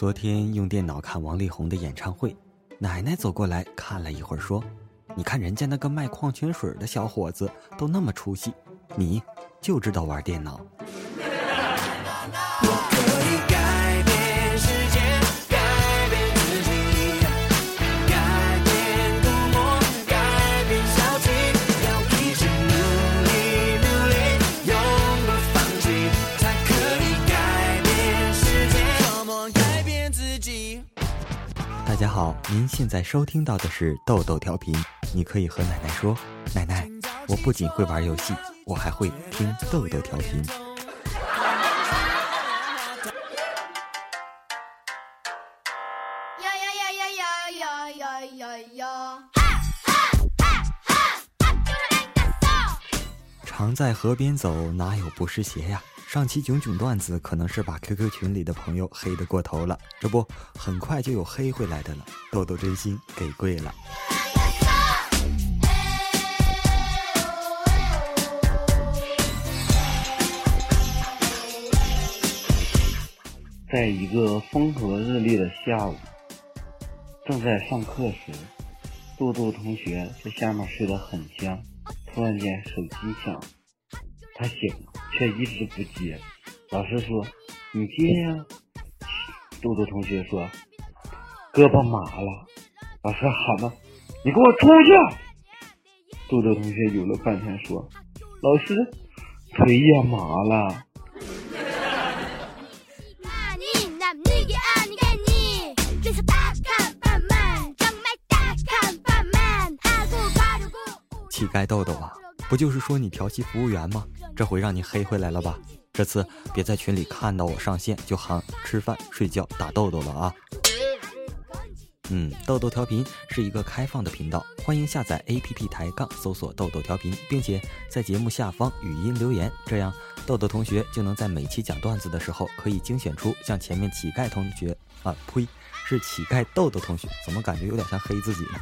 昨天用电脑看王力宏的演唱会，奶奶走过来看了一会儿，说：“你看人家那个卖矿泉水的小伙子都那么出息，你就知道玩电脑。”您现在收听到的是豆豆调频，你可以和奶奶说：“奶奶，我不仅会玩游戏，我还会听豆豆调频。”哈哈哈！常在河边走，哪有不湿鞋呀？上期囧囧段子可能是把 QQ 群里的朋友黑得过头了，这不，很快就有黑回来的了。豆豆真心给跪了。在一个风和日丽的下午，正在上课时，豆豆同学在下面睡得很香，突然间手机响。他醒了，却一直不接。老师说：“你接呀。”豆豆同学说：“胳膊麻了。”老师喊了：“你给我出去！”豆豆同学有了半天说：“老师，腿也麻了。”乞丐豆豆啊，不就是说你调戏服务员吗？这回让你黑回来了吧？这次别在群里看到我上线就喊吃饭、睡觉、打豆豆了啊！嗯，豆豆调频是一个开放的频道，欢迎下载 APP 抬杠搜索豆豆调频，并且在节目下方语音留言，这样豆豆同学就能在每期讲段子的时候可以精选出像前面乞丐同学啊，呸，是乞丐豆豆同学，怎么感觉有点像黑自己呢？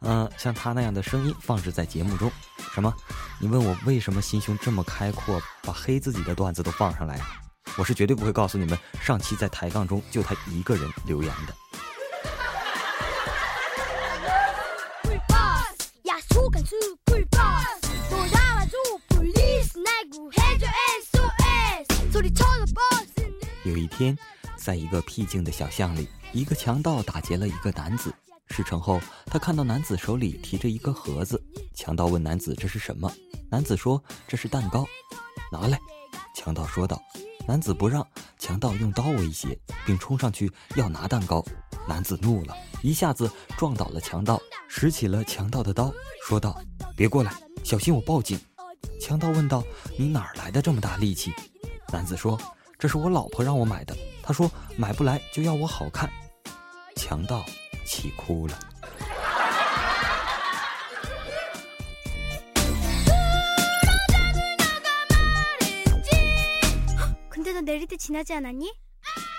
嗯，像他那样的声音放置在节目中。什么？你问我为什么心胸这么开阔，把黑自己的段子都放上来？我是绝对不会告诉你们，上期在抬杠中就他一个人留言的。有一天，在一个僻静的小巷里，一个强盗打劫了一个男子。事成后，他看到男子手里提着一个盒子，强盗问男子这是什么？男子说这是蛋糕，拿来。强盗说道。男子不让，强盗用刀威胁，并冲上去要拿蛋糕。男子怒了，一下子撞倒了强盗，拾起了强盗的刀，说道：“别过来，小心我报警。”强盗问道：“你哪儿来的这么大力气？”男子说：“这是我老婆让我买的，她说买不来就要我好看。”强盗。气哭了。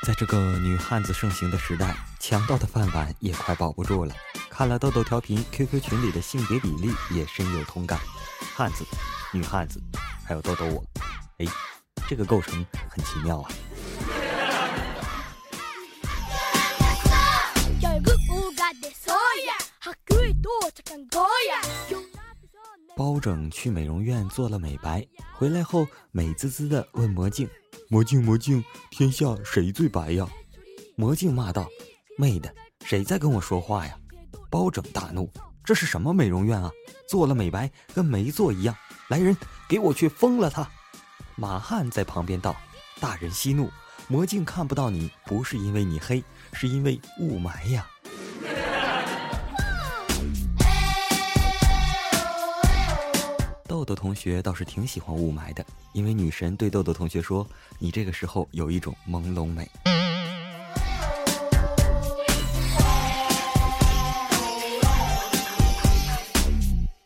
在这个女汉子盛行的时代，强盗的饭碗也快保不住了。看了豆豆调频 QQ 群里的性别比例，也深有同感。汉子、女汉子，还有豆豆我，哎，这个构成很奇妙啊。包拯去美容院做了美白，回来后美滋滋的问魔镜：“魔镜魔镜，天下谁最白呀？”魔镜骂道：“妹的，谁在跟我说话呀？”包拯大怒：“这是什么美容院啊？做了美白跟没做一样！来人，给我去封了他！”马汉在旁边道：“大人息怒，魔镜看不到你，不是因为你黑，是因为雾霾呀。”豆豆同学倒是挺喜欢雾霾的，因为女神对豆豆同学说：“你这个时候有一种朦胧美。”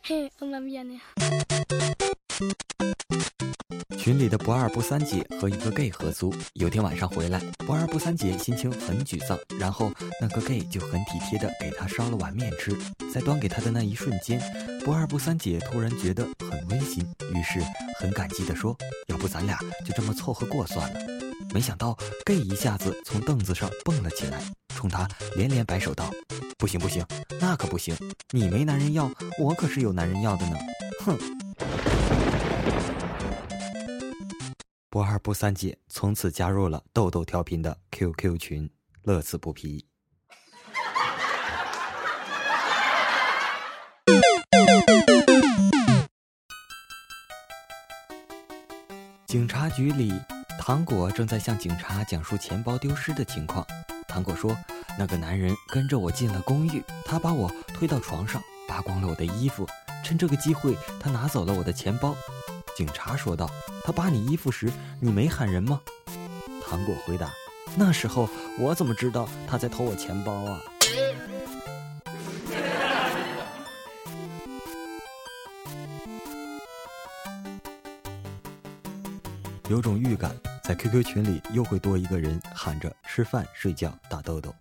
嘿，我妈咪呢？群里的不二不三姐和一个 gay 合租，有天晚上回来，不二不三姐心情很沮丧，然后那个 gay 就很体贴的给她烧了碗面吃，在端给她的那一瞬间，不二不三姐突然觉得很温馨，于是很感激的说：“要不咱俩就这么凑合过算了。”没想到 gay 一下子从凳子上蹦了起来，冲他连连摆手道：“不行不行，那可不行！你没男人要，我可是有男人要的呢！”哼。不二不三姐从此加入了豆豆调频的 QQ 群，乐此不疲。警察局里，糖果正在向警察讲述钱包丢失的情况。糖果说：“那个男人跟着我进了公寓，他把我推到床上，扒光了我的衣服，趁这个机会，他拿走了我的钱包。”警察说道：“他扒你衣服时，你没喊人吗？”糖果回答：“那时候我怎么知道他在偷我钱包啊？”有种预感，在 QQ 群里又会多一个人喊着吃饭、睡觉、打豆豆。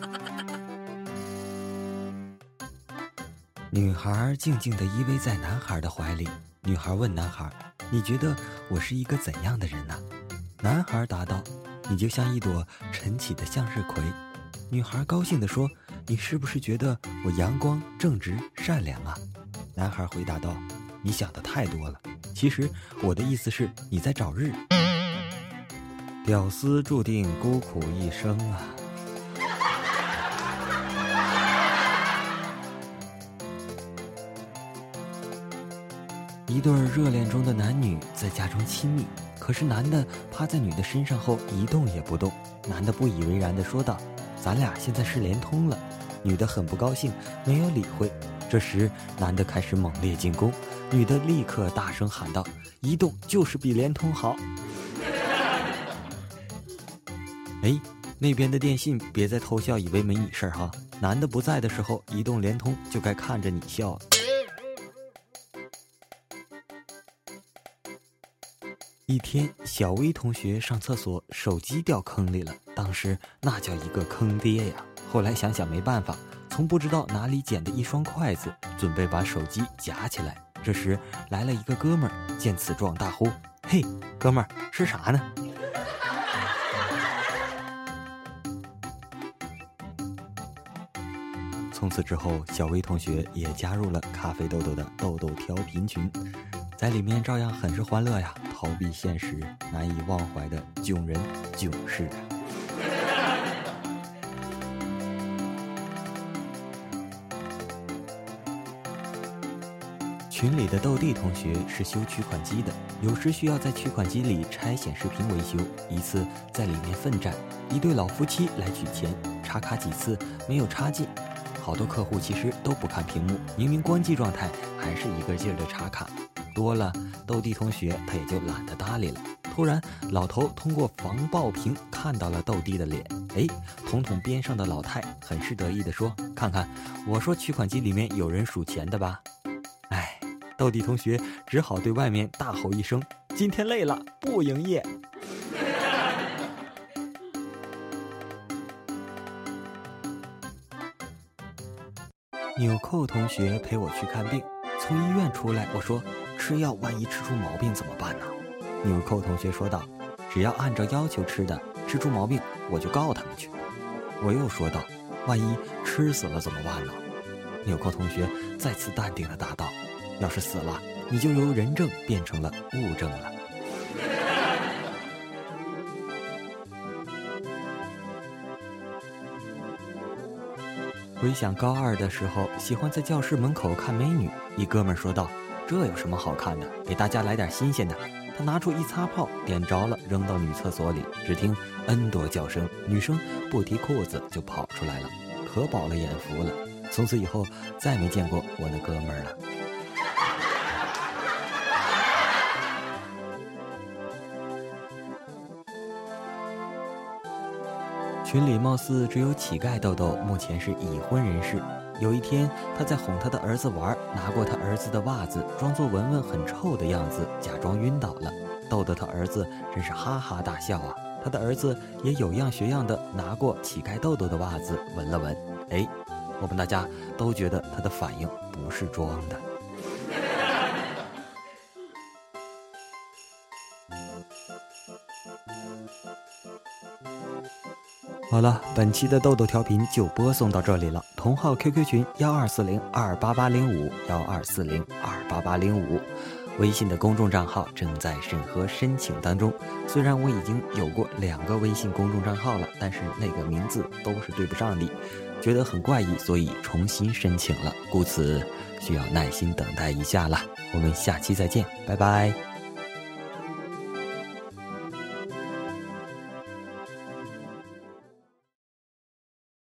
女孩静静的依偎在男孩的怀里。女孩问男孩：“你觉得我是一个怎样的人呢？”男孩答道：“你就像一朵晨起的向日葵。”女孩高兴地说：“你是不是觉得我阳光、正直、善良啊？”男孩回答道：“你想的太多了。”其实我的意思是，你在找日。屌丝注定孤苦一生啊！一对热恋中的男女在家中亲密，可是男的趴在女的身上后一动也不动。男的不以为然地说道：“咱俩现在是连通了。”女的很不高兴，没有理会。这时，男的开始猛烈进攻。女的立刻大声喊道：“移动就是比联通好！”哎，那边的电信别再偷笑，以为没你事儿哈。男的不在的时候，移动、联通就该看着你笑。一天，小薇同学上厕所，手机掉坑里了。当时那叫一个坑爹呀！后来想想没办法，从不知道哪里捡的一双筷子，准备把手机夹起来。这时来了一个哥们儿，见此状大呼：“嘿，哥们儿，吃啥呢？” 从此之后，小薇同学也加入了咖啡豆豆的豆豆调频群，在里面照样很是欢乐呀，逃避现实难以忘怀的囧人囧事群里的豆弟同学是修取款机的，有时需要在取款机里拆显示屏维修。一次在里面奋战，一对老夫妻来取钱，插卡几次没有插进。好多客户其实都不看屏幕，明明关机状态，还是一个劲儿的插卡。多了，豆弟同学他也就懒得搭理了。突然，老头通过防爆屏看到了豆弟的脸。哎，统统边上的老太很是得意地说：“看看，我说取款机里面有人数钱的吧。”豆弟同学只好对外面大吼一声：“今天累了，不营业。”纽扣同学陪我去看病，从医院出来，我说：“吃药万一吃出毛病怎么办呢？”纽扣同学说道：“只要按照要求吃的，吃出毛病我就告他们去。”我又说道：“万一吃死了怎么办呢？”纽扣同学再次淡定的答道。要是死了，你就由人证变成了物证了。回想高二的时候，喜欢在教室门口看美女。一哥们说道：“这有什么好看的？给大家来点新鲜的。”他拿出一擦炮，点着了，扔到女厕所里。只听 N 多叫声，女生不提裤子就跑出来了，可饱了眼福了。从此以后，再没见过我那哥们儿了。群里貌似只有乞丐豆豆，目前是已婚人士。有一天，他在哄他的儿子玩，拿过他儿子的袜子，装作闻闻很臭的样子，假装晕倒了，逗得他儿子真是哈哈大笑啊！他的儿子也有样学样的拿过乞丐豆豆的袜子闻了闻，哎，我们大家都觉得他的反应不是装的。好了，本期的豆豆调频就播送到这里了。同号 QQ 群幺二四零二八八零五幺二四零二八八零五，微信的公众账号正在审核申请当中。虽然我已经有过两个微信公众账号了，但是那个名字都是对不上的，觉得很怪异，所以重新申请了。故此需要耐心等待一下了。我们下期再见，拜拜。